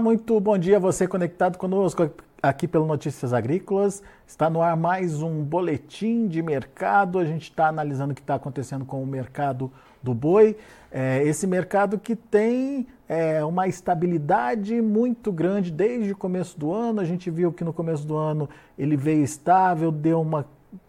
Muito bom dia você conectado conosco aqui pelo Notícias Agrícolas. Está no ar mais um boletim de mercado. A gente está analisando o que está acontecendo com o mercado do boi. É, esse mercado que tem é, uma estabilidade muito grande desde o começo do ano. A gente viu que no começo do ano ele veio estável, deu uma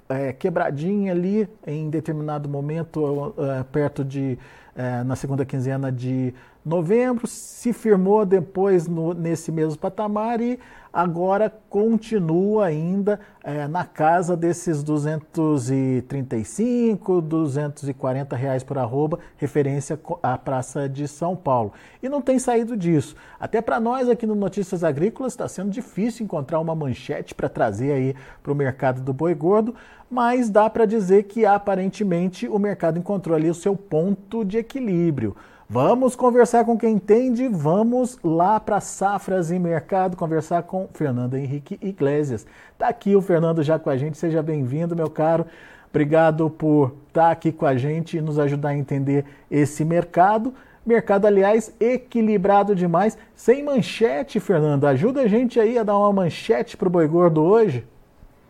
é, quebradinha ali em determinado momento, é, perto de é, na segunda quinzena de novembro, se firmou depois no, nesse mesmo patamar e agora continua ainda é, na casa desses 235, 240 reais por arroba, referência à Praça de São Paulo. E não tem saído disso. Até para nós aqui no Notícias Agrícolas está sendo difícil encontrar uma manchete para trazer aí para o mercado do boi gordo, mas dá para dizer que aparentemente o mercado encontrou ali o seu ponto de equilíbrio. Vamos conversar com quem entende, vamos lá para Safras e Mercado conversar com Fernando Henrique Iglesias. Está aqui o Fernando já com a gente, seja bem-vindo, meu caro. Obrigado por estar tá aqui com a gente e nos ajudar a entender esse mercado. Mercado, aliás, equilibrado demais. Sem manchete, Fernando. Ajuda a gente aí a dar uma manchete para o Boi Gordo hoje.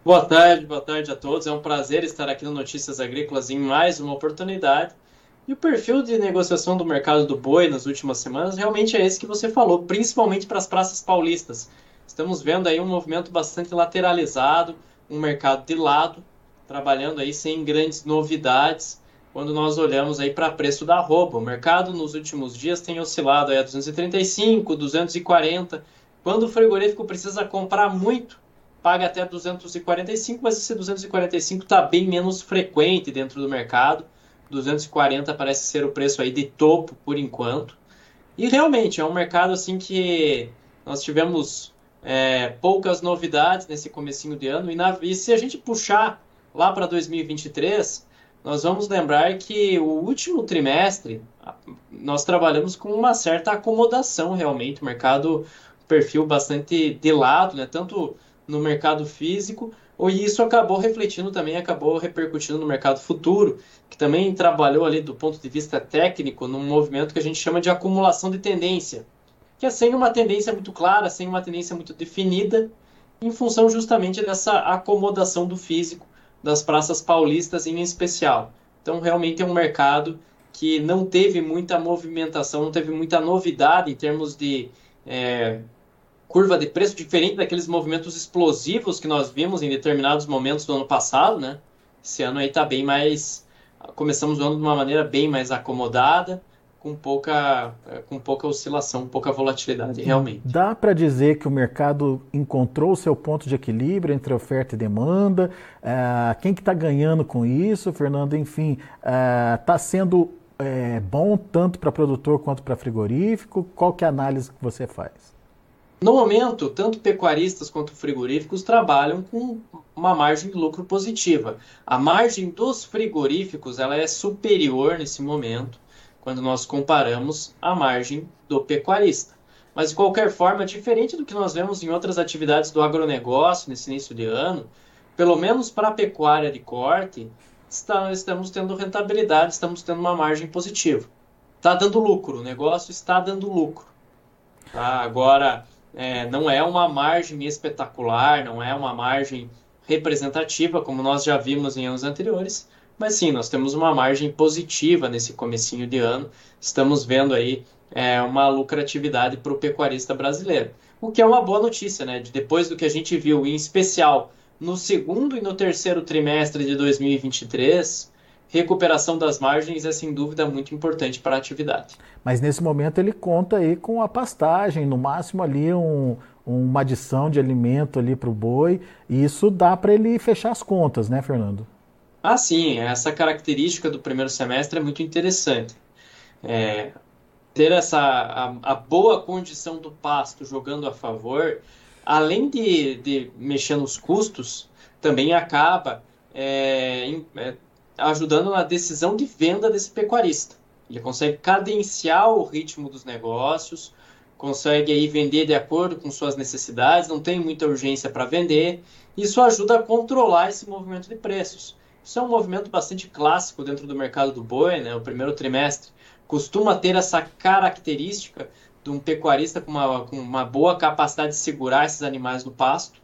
Boa tarde, boa tarde a todos. É um prazer estar aqui no Notícias Agrícolas em mais uma oportunidade. E o perfil de negociação do mercado do boi nas últimas semanas realmente é esse que você falou, principalmente para as praças paulistas. Estamos vendo aí um movimento bastante lateralizado, um mercado de lado, trabalhando aí sem grandes novidades. Quando nós olhamos aí para preço da arroba, o mercado nos últimos dias tem oscilado aí a 235, 240. Quando o frigorífico precisa comprar muito, paga até 245, mas esse 245 está bem menos frequente dentro do mercado. 240 parece ser o preço aí de topo por enquanto. E realmente é um mercado assim que nós tivemos é, poucas novidades nesse comecinho de ano. E, na, e se a gente puxar lá para 2023, nós vamos lembrar que o último trimestre nós trabalhamos com uma certa acomodação realmente, o mercado perfil bastante de lado, né? tanto no mercado físico e isso acabou refletindo também, acabou repercutindo no mercado futuro, que também trabalhou ali do ponto de vista técnico num movimento que a gente chama de acumulação de tendência, que é sem uma tendência muito clara, sem uma tendência muito definida, em função justamente dessa acomodação do físico das praças paulistas em especial. Então, realmente é um mercado que não teve muita movimentação, não teve muita novidade em termos de é, curva de preço diferente daqueles movimentos explosivos que nós vimos em determinados momentos do ano passado, né? Esse ano aí está bem mais começamos o ano de uma maneira bem mais acomodada, com pouca com pouca oscilação, pouca volatilidade, realmente. Dá para dizer que o mercado encontrou o seu ponto de equilíbrio entre oferta e demanda. Uh, quem que está ganhando com isso, Fernando? Enfim, está uh, sendo é, bom tanto para produtor quanto para frigorífico? Qual que é a análise que você faz? No momento, tanto pecuaristas quanto frigoríficos trabalham com uma margem de lucro positiva. A margem dos frigoríficos ela é superior nesse momento quando nós comparamos a margem do pecuarista. Mas de qualquer forma, diferente do que nós vemos em outras atividades do agronegócio nesse início de ano, pelo menos para a pecuária de corte, está, estamos tendo rentabilidade, estamos tendo uma margem positiva. Está dando lucro, o negócio está dando lucro. Tá? Agora, é, não é uma margem espetacular, não é uma margem representativa, como nós já vimos em anos anteriores, mas sim, nós temos uma margem positiva nesse comecinho de ano. Estamos vendo aí é, uma lucratividade para o pecuarista brasileiro, o que é uma boa notícia, né? Depois do que a gente viu, em especial no segundo e no terceiro trimestre de 2023, recuperação das margens é sem dúvida muito importante para a atividade. Mas nesse momento ele conta aí com a pastagem, no máximo ali um, uma adição de alimento ali para o boi, e isso dá para ele fechar as contas, né, Fernando? Ah, sim, essa característica do primeiro semestre é muito interessante. É, ter essa a, a, boa condição do pasto jogando a favor, além de, de mexer nos custos, também acaba é, em, é, ajudando na decisão de venda desse pecuarista. Ele consegue cadenciar o ritmo dos negócios, consegue aí vender de acordo com suas necessidades, não tem muita urgência para vender. Isso ajuda a controlar esse movimento de preços. Isso é um movimento bastante clássico dentro do mercado do boi, né? O primeiro trimestre costuma ter essa característica de um pecuarista com uma, com uma boa capacidade de segurar esses animais no pasto.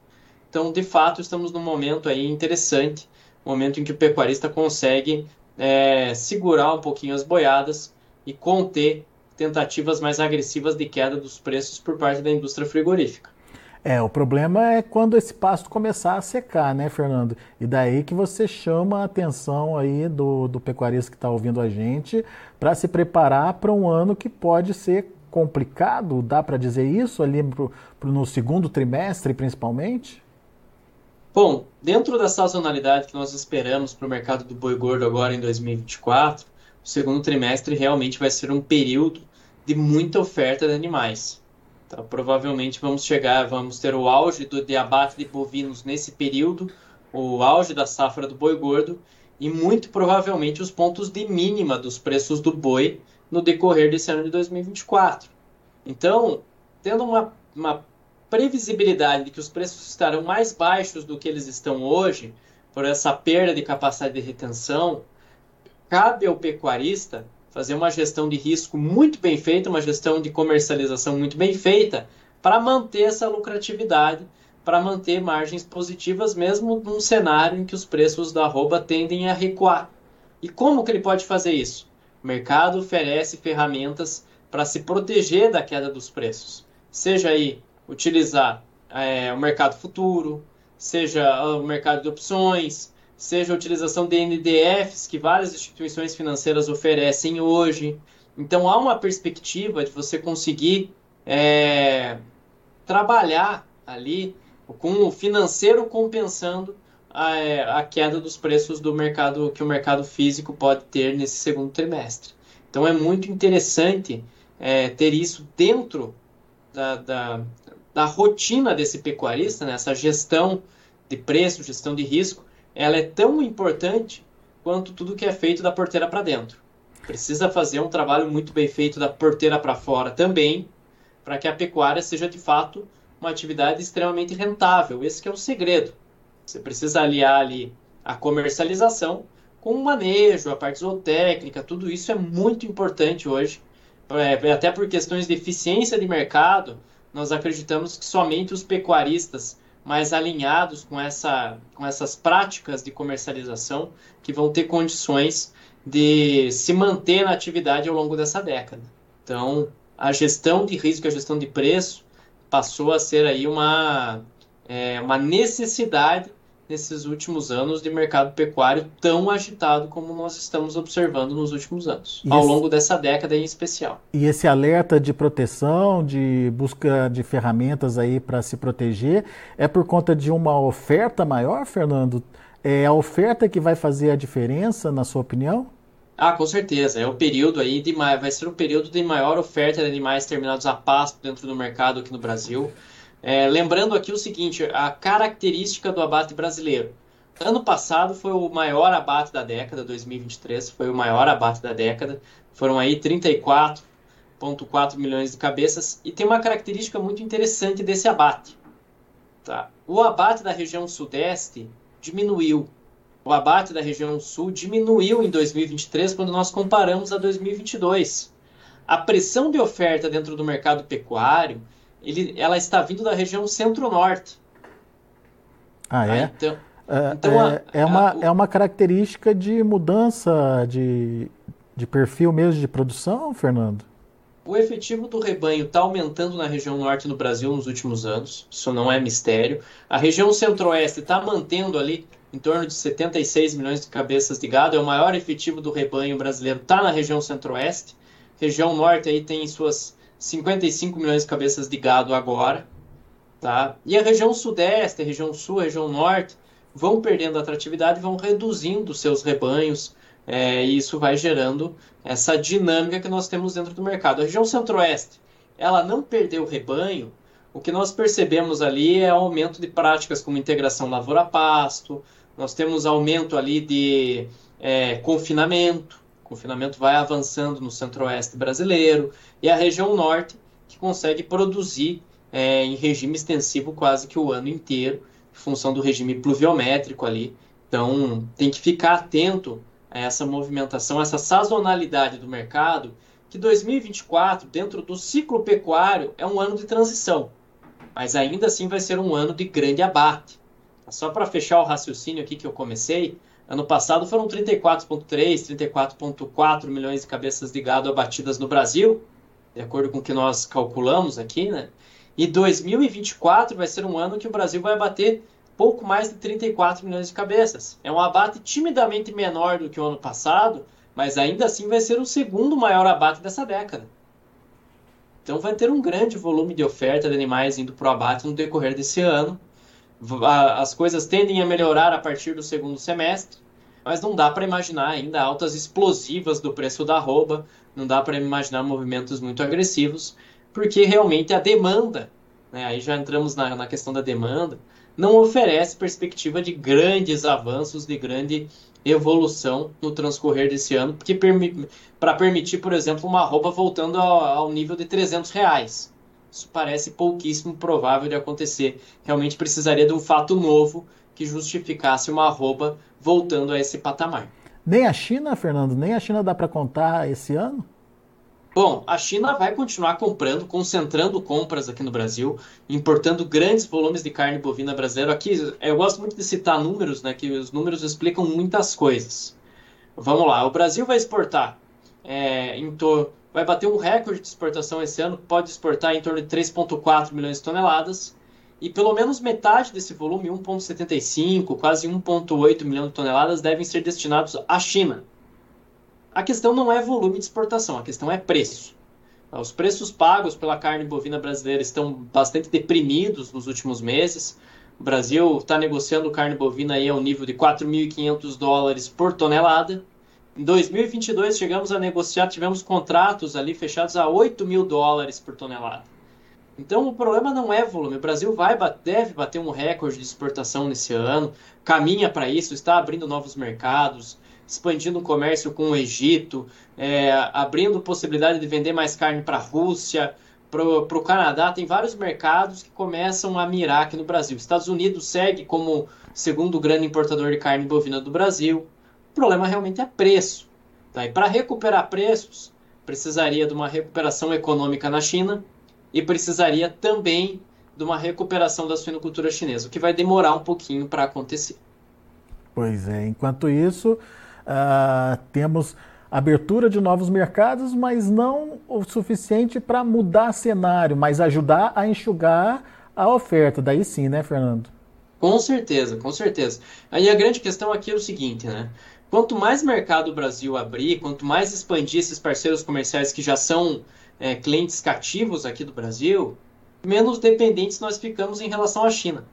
Então, de fato, estamos num momento aí interessante, momento em que o pecuarista consegue é, segurar um pouquinho as boiadas e conter tentativas mais agressivas de queda dos preços por parte da indústria frigorífica. É, o problema é quando esse pasto começar a secar, né, Fernando? E daí que você chama a atenção aí do, do pecuarista que está ouvindo a gente para se preparar para um ano que pode ser complicado, dá para dizer isso ali pro, pro, no segundo trimestre, principalmente? Bom, dentro da sazonalidade que nós esperamos para o mercado do boi gordo agora em 2024, o segundo trimestre realmente vai ser um período de muita oferta de animais. Então, provavelmente vamos chegar, vamos ter o auge do, de abate de bovinos nesse período, o auge da safra do boi gordo e muito provavelmente os pontos de mínima dos preços do boi no decorrer desse ano de 2024. Então, tendo uma, uma previsibilidade de que os preços estarão mais baixos do que eles estão hoje, por essa perda de capacidade de retenção, cabe ao pecuarista fazer uma gestão de risco muito bem feita, uma gestão de comercialização muito bem feita, para manter essa lucratividade, para manter margens positivas, mesmo num cenário em que os preços da arroba tendem a recuar. E como que ele pode fazer isso? O mercado oferece ferramentas para se proteger da queda dos preços. Seja aí utilizar é, o mercado futuro, seja o mercado de opções, seja a utilização de NDFs que várias instituições financeiras oferecem hoje. Então há uma perspectiva de você conseguir é, trabalhar ali com o financeiro compensando a, a, queda dos preços do mercado que o mercado físico pode ter nesse segundo trimestre. Então é muito interessante é, ter isso dentro da, da, da, rotina desse pecuarista, né? essa gestão de preço, gestão de risco, ela é tão importante quanto tudo que é feito da porteira para dentro. Precisa fazer um trabalho muito bem feito da porteira para fora também, para que a pecuária seja de fato uma atividade extremamente rentável. Esse é o segredo. Você precisa aliar ali a comercialização com o manejo, a parte zootécnica, tudo isso é muito importante hoje. É, até por questões de eficiência de mercado, nós acreditamos que somente os pecuaristas mais alinhados com, essa, com essas práticas de comercialização que vão ter condições de se manter na atividade ao longo dessa década. Então, a gestão de risco, a gestão de preço passou a ser aí uma, é, uma necessidade nesses últimos anos de mercado pecuário tão agitado como nós estamos observando nos últimos anos, e ao esse, longo dessa década em especial. E esse alerta de proteção, de busca de ferramentas aí para se proteger, é por conta de uma oferta maior, Fernando? É a oferta que vai fazer a diferença, na sua opinião? Ah, com certeza. É o período aí de vai ser o período de maior oferta de animais terminados a pasto dentro do mercado aqui no Brasil. É, lembrando aqui o seguinte, a característica do abate brasileiro. Ano passado foi o maior abate da década, 2023 foi o maior abate da década. Foram aí 34,4 milhões de cabeças e tem uma característica muito interessante desse abate. Tá? O abate da região sudeste diminuiu. O abate da região sul diminuiu em 2023 quando nós comparamos a 2022. A pressão de oferta dentro do mercado pecuário ele, ela está vindo da região centro-norte. Ah, é? Ah, então, é, então a, é, uma, a, é uma característica de mudança de, de perfil mesmo de produção, Fernando? O efetivo do rebanho está aumentando na região norte do Brasil nos últimos anos, isso não é mistério. A região centro-oeste está mantendo ali em torno de 76 milhões de cabeças de gado, é o maior efetivo do rebanho brasileiro, está na região centro-oeste. Região norte aí tem suas 55 milhões de cabeças de gado agora, tá? E a região sudeste, a região sul, a região norte vão perdendo atratividade, vão reduzindo seus rebanhos, é, e isso vai gerando essa dinâmica que nós temos dentro do mercado. A região centro-oeste, ela não perdeu rebanho, o que nós percebemos ali é aumento de práticas como integração lavoura-pasto, nós temos aumento ali de é, confinamento, confinamento vai avançando no centro-oeste brasileiro e a região norte, que consegue produzir é, em regime extensivo quase que o ano inteiro, em função do regime pluviométrico ali. Então, tem que ficar atento a essa movimentação, essa sazonalidade do mercado, que 2024, dentro do ciclo pecuário, é um ano de transição, mas ainda assim vai ser um ano de grande abate. Só para fechar o raciocínio aqui que eu comecei, ano passado foram 34,3, 34,4 milhões de cabeças de gado abatidas no Brasil, de acordo com o que nós calculamos aqui, né? E 2024 vai ser um ano que o Brasil vai abater pouco mais de 34 milhões de cabeças. É um abate timidamente menor do que o ano passado, mas ainda assim vai ser o segundo maior abate dessa década. Então vai ter um grande volume de oferta de animais indo para o abate no decorrer desse ano. As coisas tendem a melhorar a partir do segundo semestre, mas não dá para imaginar ainda altas explosivas do preço da arroba, não dá para imaginar movimentos muito agressivos, porque realmente a demanda, né, aí já entramos na, na questão da demanda, não oferece perspectiva de grandes avanços, de grande evolução no transcorrer desse ano, porque permi para permitir, por exemplo, uma arroba voltando ao, ao, nível de 300 reais. Isso parece pouquíssimo provável de acontecer. Realmente precisaria de um fato novo que justificasse uma arroba voltando a esse patamar. Nem a China, Fernando, nem a China dá para contar esse ano? Bom, a China vai continuar comprando, concentrando compras aqui no Brasil, importando grandes volumes de carne bovina brasileira. Aqui eu gosto muito de citar números, né? Que os números explicam muitas coisas. Vamos lá, o Brasil vai exportar é, em torno, vai bater um recorde de exportação esse ano, pode exportar em torno de 3,4 milhões de toneladas. E pelo menos metade desse volume, 1,75, quase 1,8 milhão de toneladas, devem ser destinados à China. A questão não é volume de exportação, a questão é preço. Os preços pagos pela carne bovina brasileira estão bastante deprimidos nos últimos meses. O Brasil está negociando carne bovina aí ao nível de 4.500 dólares por tonelada. Em 2022 chegamos a negociar, tivemos contratos ali fechados a 8 mil dólares por tonelada. Então o problema não é volume. O Brasil vai, deve bater um recorde de exportação nesse ano, caminha para isso, está abrindo novos mercados expandindo o comércio com o Egito, é, abrindo possibilidade de vender mais carne para a Rússia, para o Canadá. Tem vários mercados que começam a mirar aqui no Brasil. Estados Unidos segue como segundo grande importador de carne bovina do Brasil. O problema realmente é preço. Tá? E para recuperar preços, precisaria de uma recuperação econômica na China e precisaria também de uma recuperação da suinocultura chinesa, o que vai demorar um pouquinho para acontecer. Pois é, enquanto isso, Uh, temos abertura de novos mercados, mas não o suficiente para mudar cenário, mas ajudar a enxugar a oferta. Daí sim, né, Fernando? Com certeza, com certeza. Aí a grande questão aqui é o seguinte, né? Quanto mais mercado o Brasil abrir, quanto mais expandir esses parceiros comerciais que já são é, clientes cativos aqui do Brasil, menos dependentes nós ficamos em relação à China.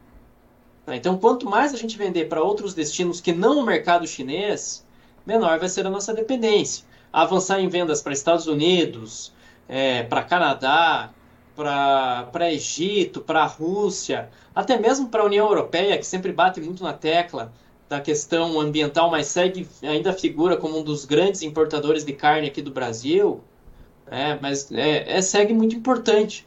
Então, quanto mais a gente vender para outros destinos que não o mercado chinês, menor vai ser a nossa dependência. Avançar em vendas para Estados Unidos, é, para Canadá, para Egito, para Rússia, até mesmo para a União Europeia, que sempre bate muito na tecla da questão ambiental, mas segue ainda figura como um dos grandes importadores de carne aqui do Brasil, é, mas é, é segue muito importante.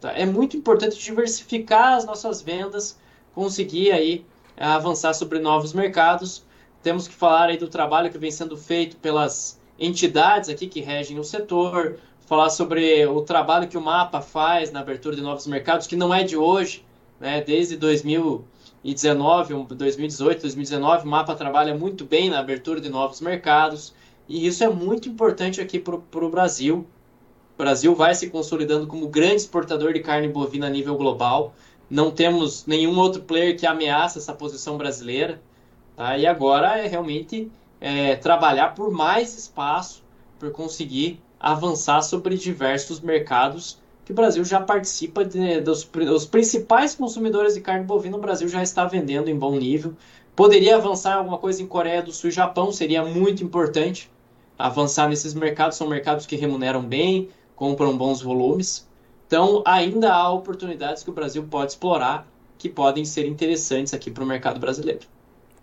Tá? É muito importante diversificar as nossas vendas, conseguir aí avançar sobre novos mercados temos que falar aí do trabalho que vem sendo feito pelas entidades aqui que regem o setor, falar sobre o trabalho que o MAPA faz na abertura de novos mercados, que não é de hoje, né? desde 2019, 2018, 2019, o MAPA trabalha muito bem na abertura de novos mercados, e isso é muito importante aqui para o Brasil. O Brasil vai se consolidando como grande exportador de carne bovina a nível global. Não temos nenhum outro player que ameaça essa posição brasileira. Tá? E agora é realmente é, trabalhar por mais espaço, por conseguir avançar sobre diversos mercados que o Brasil já participa de, dos, dos principais consumidores de carne bovina. O Brasil já está vendendo em bom nível. Poderia avançar alguma coisa em Coreia do Sul e Japão, seria muito importante avançar nesses mercados. São mercados que remuneram bem, compram bons volumes. Então, ainda há oportunidades que o Brasil pode explorar que podem ser interessantes aqui para o mercado brasileiro.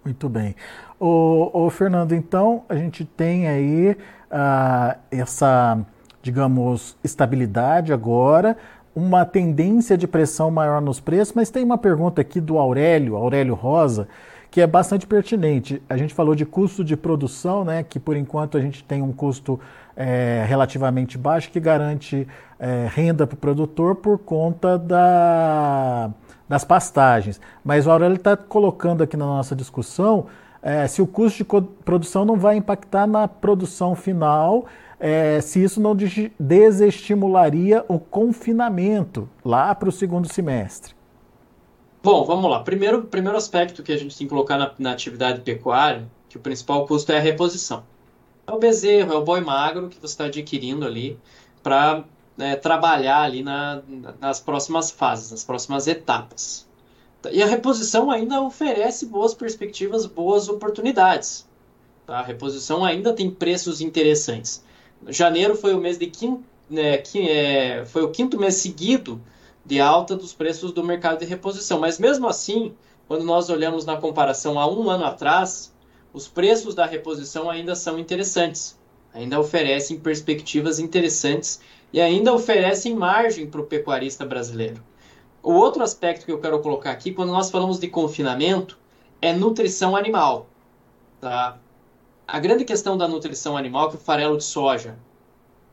Muito bem. O, Fernando, então a gente tem aí uh, essa, digamos, estabilidade agora, uma tendência de pressão maior nos preços, mas tem uma pergunta aqui do Aurélio, Aurélio Rosa, que é bastante pertinente. A gente falou de custo de produção, né, que por enquanto a gente tem um custo é, relativamente baixo que garante é, renda para o produtor por conta da, das pastagens. Mas o Aurélio está colocando aqui na nossa discussão é, se o custo de produção não vai impactar na produção final, é, se isso não desestimularia o confinamento lá para o segundo semestre. Bom, vamos lá. Primeiro, primeiro aspecto que a gente tem que colocar na, na atividade pecuária, que o principal custo é a reposição. É o bezerro, é o boi magro que você está adquirindo ali para né, trabalhar ali na, nas próximas fases, nas próximas etapas. E a reposição ainda oferece boas perspectivas, boas oportunidades. Tá? A reposição ainda tem preços interessantes. Janeiro foi o mês de quinto, né, que é, foi o quinto mês seguido de alta dos preços do mercado de reposição. Mas mesmo assim, quando nós olhamos na comparação a um ano atrás, os preços da reposição ainda são interessantes, ainda oferecem perspectivas interessantes e ainda oferecem margem para o pecuarista brasileiro. O outro aspecto que eu quero colocar aqui, quando nós falamos de confinamento, é nutrição animal. Tá? A grande questão da nutrição animal é que o farelo de soja,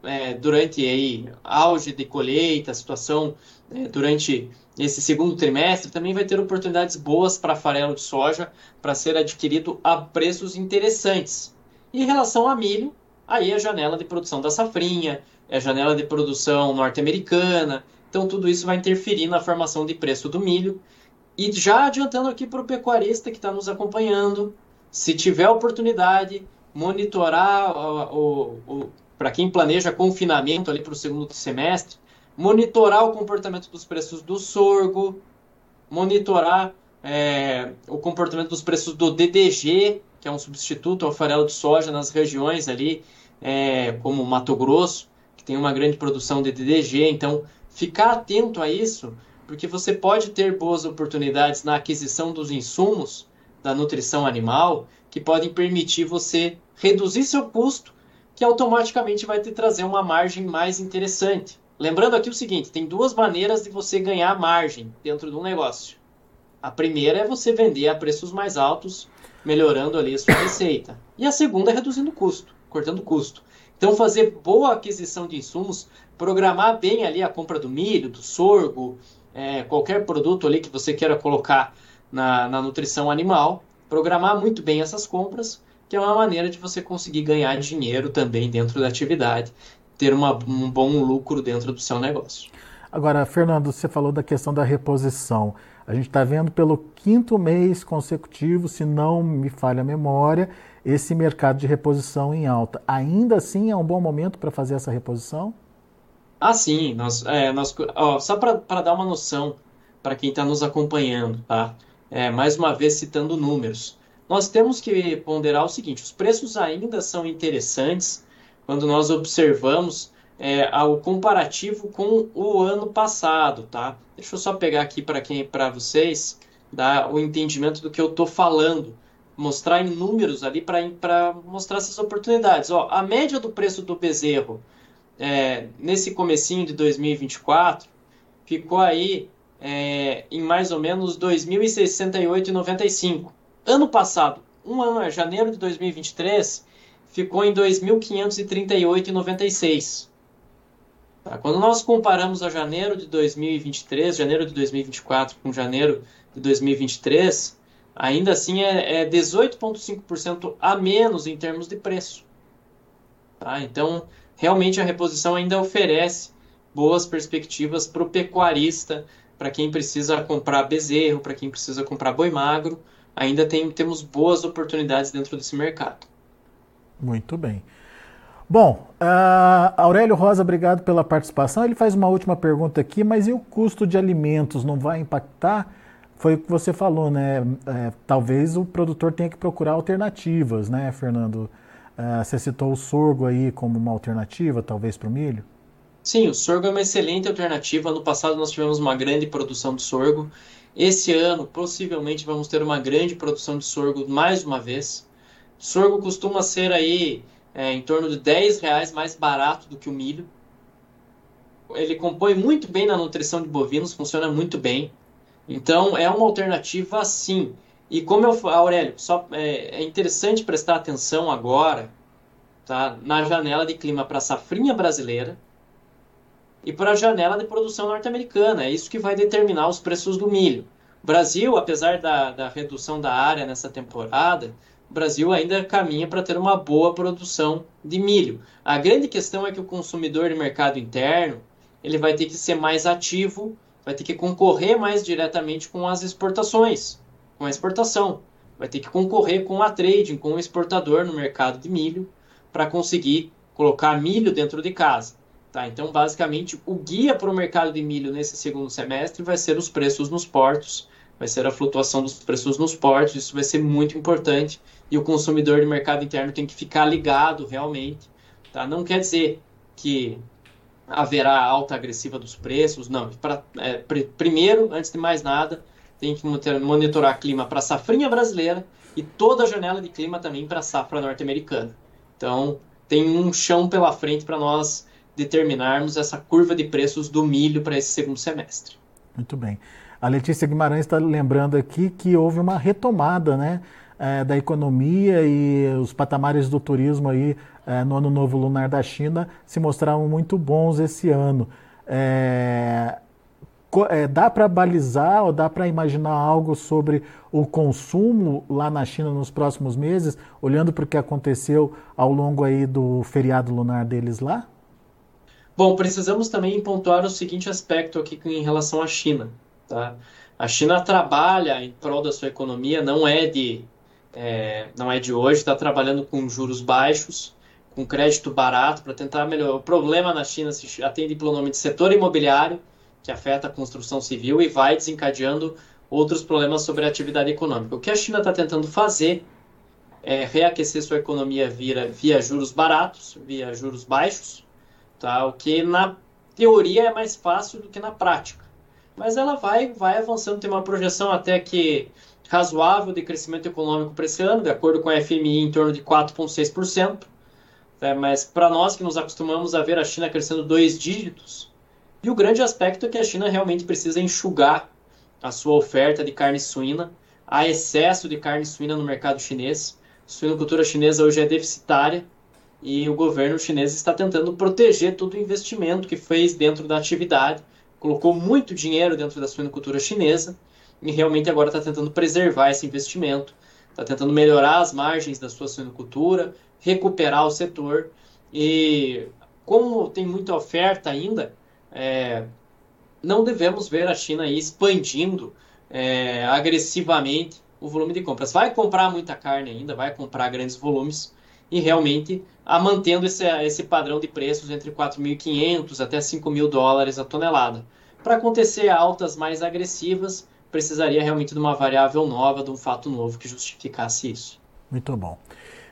é, durante aí, auge de colheita, situação é, durante esse segundo trimestre, também vai ter oportunidades boas para farelo de soja para ser adquirido a preços interessantes. Em relação a milho, aí é a janela de produção da safrinha, é a janela de produção norte-americana, então tudo isso vai interferir na formação de preço do milho. E já adiantando aqui para o pecuarista que está nos acompanhando, se tiver oportunidade, monitorar o, o, o para quem planeja confinamento ali para o segundo semestre, monitorar o comportamento dos preços do sorgo, monitorar é, o comportamento dos preços do DDG, que é um substituto ao farelo de soja nas regiões ali, é, como Mato Grosso, que tem uma grande produção de DDG. Então, ficar atento a isso, porque você pode ter boas oportunidades na aquisição dos insumos da nutrição animal que podem permitir você reduzir seu custo, que automaticamente vai te trazer uma margem mais interessante. Lembrando aqui o seguinte: tem duas maneiras de você ganhar margem dentro de um negócio. A primeira é você vender a preços mais altos, melhorando ali a sua receita. E a segunda é reduzindo o custo, cortando o custo. Então, fazer boa aquisição de insumos, programar bem ali a compra do milho, do sorgo, é, qualquer produto ali que você queira colocar na, na nutrição animal, programar muito bem essas compras, que é uma maneira de você conseguir ganhar dinheiro também dentro da atividade ter uma, um bom lucro dentro do seu negócio. Agora, Fernando, você falou da questão da reposição. A gente está vendo pelo quinto mês consecutivo, se não me falha a memória, esse mercado de reposição em alta. Ainda assim é um bom momento para fazer essa reposição? Ah, sim. Nós, é, nós, ó, só para dar uma noção para quem está nos acompanhando, tá? É, mais uma vez citando números. Nós temos que ponderar o seguinte: os preços ainda são interessantes, quando nós observamos é, o comparativo com o ano passado, tá? Deixa eu só pegar aqui para quem, para vocês, dar o entendimento do que eu estou falando, mostrar em números ali para mostrar essas oportunidades. Ó, a média do preço do bezerro é, nesse comecinho de 2024 ficou aí é, em mais ou menos 2.068,95. Ano passado, um ano, é janeiro de 2023, ficou em 2.538,96. Tá? Quando nós comparamos a janeiro de 2023, janeiro de 2024 com janeiro de 2023, ainda assim é, é 18,5% a menos em termos de preço. Tá? Então, realmente a reposição ainda oferece boas perspectivas para o pecuarista, para quem precisa comprar bezerro, para quem precisa comprar boi magro, ainda tem, temos boas oportunidades dentro desse mercado. Muito bem. Bom, uh, Aurélio Rosa, obrigado pela participação. Ele faz uma última pergunta aqui, mas e o custo de alimentos não vai impactar? Foi o que você falou, né? É, talvez o produtor tenha que procurar alternativas, né, Fernando? Uh, você citou o sorgo aí como uma alternativa, talvez, para o milho? Sim, o sorgo é uma excelente alternativa. No passado nós tivemos uma grande produção de sorgo. Esse ano, possivelmente, vamos ter uma grande produção de sorgo mais uma vez. Sorgo costuma ser aí é, em torno de 10 reais mais barato do que o milho. Ele compõe muito bem na nutrição de bovinos, funciona muito bem. Então é uma alternativa sim. E como eu Aurélio, só é, é interessante prestar atenção agora, tá, na janela de clima para a safrinha brasileira e para a janela de produção norte-americana. É isso que vai determinar os preços do milho. O Brasil, apesar da, da redução da área nessa temporada, o Brasil ainda caminha para ter uma boa produção de milho. A grande questão é que o consumidor de mercado interno ele vai ter que ser mais ativo, vai ter que concorrer mais diretamente com as exportações, com a exportação. Vai ter que concorrer com a trading, com o exportador no mercado de milho, para conseguir colocar milho dentro de casa. Tá? Então, basicamente, o guia para o mercado de milho nesse segundo semestre vai ser os preços nos portos, vai ser a flutuação dos preços nos portos, isso vai ser muito importante e o consumidor de mercado interno tem que ficar ligado realmente. Tá? Não quer dizer que haverá alta agressiva dos preços, não. Pra, é, pr primeiro, antes de mais nada, tem que monitorar clima para a safrinha brasileira e toda a janela de clima também para a safra norte-americana. Então, tem um chão pela frente para nós determinarmos essa curva de preços do milho para esse segundo semestre. Muito bem. A Letícia Guimarães está lembrando aqui que houve uma retomada né, é, da economia e os patamares do turismo aí é, no Ano Novo Lunar da China se mostraram muito bons esse ano. É, é, dá para balizar ou dá para imaginar algo sobre o consumo lá na China nos próximos meses, olhando para o que aconteceu ao longo aí do feriado lunar deles lá? Bom, precisamos também pontuar o seguinte aspecto aqui em relação à China. Tá? A China trabalha em prol da sua economia, não é de, é, não é de hoje, está trabalhando com juros baixos, com crédito barato para tentar melhorar. O problema na China se atende pelo nome de setor imobiliário, que afeta a construção civil e vai desencadeando outros problemas sobre a atividade econômica. O que a China está tentando fazer é reaquecer sua economia via, via juros baratos, via juros baixos, tá? o que na teoria é mais fácil do que na prática. Mas ela vai, vai avançando, tem uma projeção até que razoável de crescimento econômico para esse ano, de acordo com a FMI, em torno de 4,6%. É, mas para nós que nos acostumamos a ver a China crescendo dois dígitos, e o grande aspecto é que a China realmente precisa enxugar a sua oferta de carne suína. Há excesso de carne suína no mercado chinês. A suinocultura chinesa hoje é deficitária e o governo chinês está tentando proteger todo o investimento que fez dentro da atividade. Colocou muito dinheiro dentro da suinocultura chinesa e realmente agora está tentando preservar esse investimento. Está tentando melhorar as margens da sua suinocultura, recuperar o setor. E como tem muita oferta ainda, é, não devemos ver a China expandindo é, agressivamente o volume de compras. Vai comprar muita carne ainda, vai comprar grandes volumes e realmente a mantendo esse, esse padrão de preços entre 4.500 até 5.000 dólares a tonelada. Para acontecer altas mais agressivas, precisaria realmente de uma variável nova, de um fato novo que justificasse isso. Muito bom.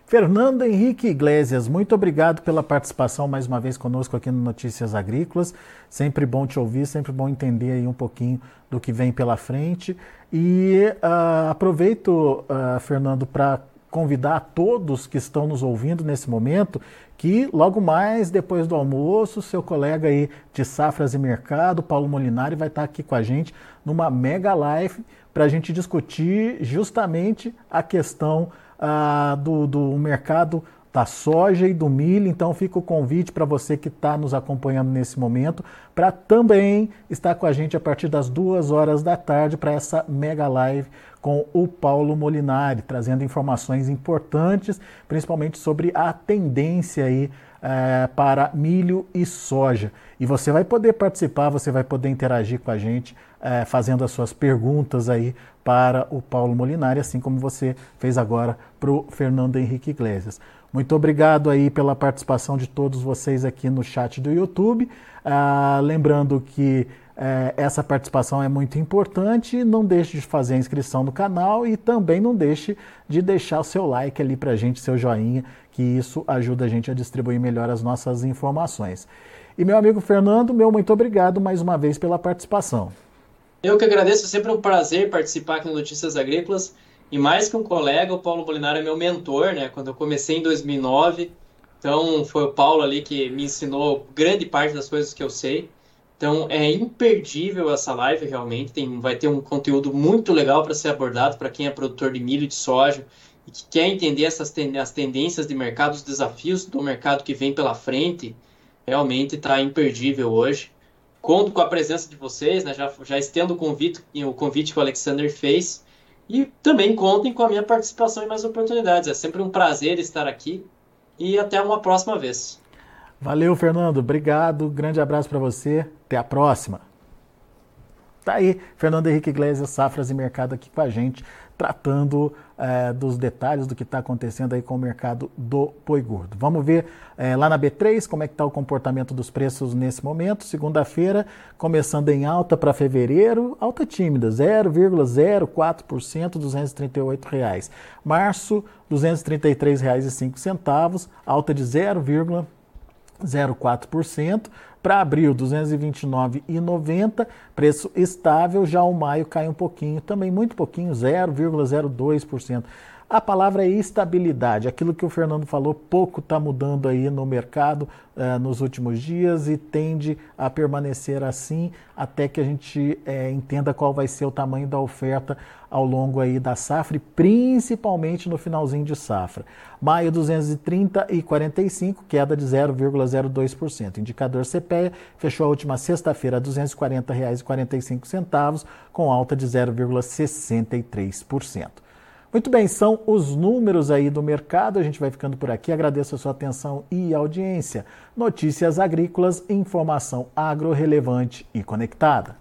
Fernando Henrique Iglesias, muito obrigado pela participação mais uma vez conosco aqui no Notícias Agrícolas. Sempre bom te ouvir, sempre bom entender aí um pouquinho do que vem pela frente. E uh, aproveito, uh, Fernando, para convidar a todos que estão nos ouvindo nesse momento que logo mais depois do almoço, seu colega aí de Safras e Mercado, Paulo Molinari, vai estar aqui com a gente numa mega live para a gente discutir justamente a questão ah, do, do mercado da soja e do milho. Então fica o convite para você que está nos acompanhando nesse momento para também estar com a gente a partir das duas horas da tarde para essa mega live com o Paulo Molinari, trazendo informações importantes, principalmente sobre a tendência aí é, para milho e soja. E você vai poder participar, você vai poder interagir com a gente, é, fazendo as suas perguntas aí para o Paulo Molinari, assim como você fez agora para o Fernando Henrique Iglesias. Muito obrigado aí pela participação de todos vocês aqui no chat do YouTube. Ah, lembrando que é, essa participação é muito importante. Não deixe de fazer a inscrição no canal e também não deixe de deixar o seu like ali para a gente, seu joinha, que isso ajuda a gente a distribuir melhor as nossas informações. E meu amigo Fernando, meu muito obrigado mais uma vez pela participação. Eu que agradeço, é sempre um prazer participar aqui no Notícias Agrícolas. E mais que um colega, o Paulo Molinari é meu mentor, né? Quando eu comecei em 2009, então foi o Paulo ali que me ensinou grande parte das coisas que eu sei. Então é imperdível essa live realmente. Tem, vai ter um conteúdo muito legal para ser abordado para quem é produtor de milho e de soja e que quer entender essas ten, as tendências de mercado, os desafios do mercado que vem pela frente. Realmente está imperdível hoje. Conto com a presença de vocês, né? já, já estendo o convite, o convite que o Alexander fez. E também contem com a minha participação em mais oportunidades. É sempre um prazer estar aqui e até uma próxima vez. Valeu, Fernando. Obrigado. Grande abraço para você. Até a próxima. Tá aí, Fernando Henrique Iglesias, Safras e Mercado aqui com a gente, tratando é, dos detalhes do que está acontecendo aí com o mercado do boi gordo. Vamos ver é, lá na B3 como é que está o comportamento dos preços nesse momento. Segunda-feira, começando em alta para fevereiro, alta tímida, 0,04%, 238 reais. Março, R$ 233,05, alta de 0,04%. Para abril, R$ 229,90, preço estável. Já o maio cai um pouquinho, também muito pouquinho, 0,02%. A palavra é estabilidade. Aquilo que o Fernando falou, pouco está mudando aí no mercado uh, nos últimos dias e tende a permanecer assim até que a gente uh, entenda qual vai ser o tamanho da oferta ao longo aí da safra principalmente no finalzinho de safra. Maio 230 e 45, queda de 0,02%. Indicador CPEA fechou a última sexta-feira a R$ 240,45 com alta de 0,63%. Muito bem, são os números aí do mercado. A gente vai ficando por aqui. Agradeço a sua atenção e audiência. Notícias agrícolas, informação agro relevante e conectada.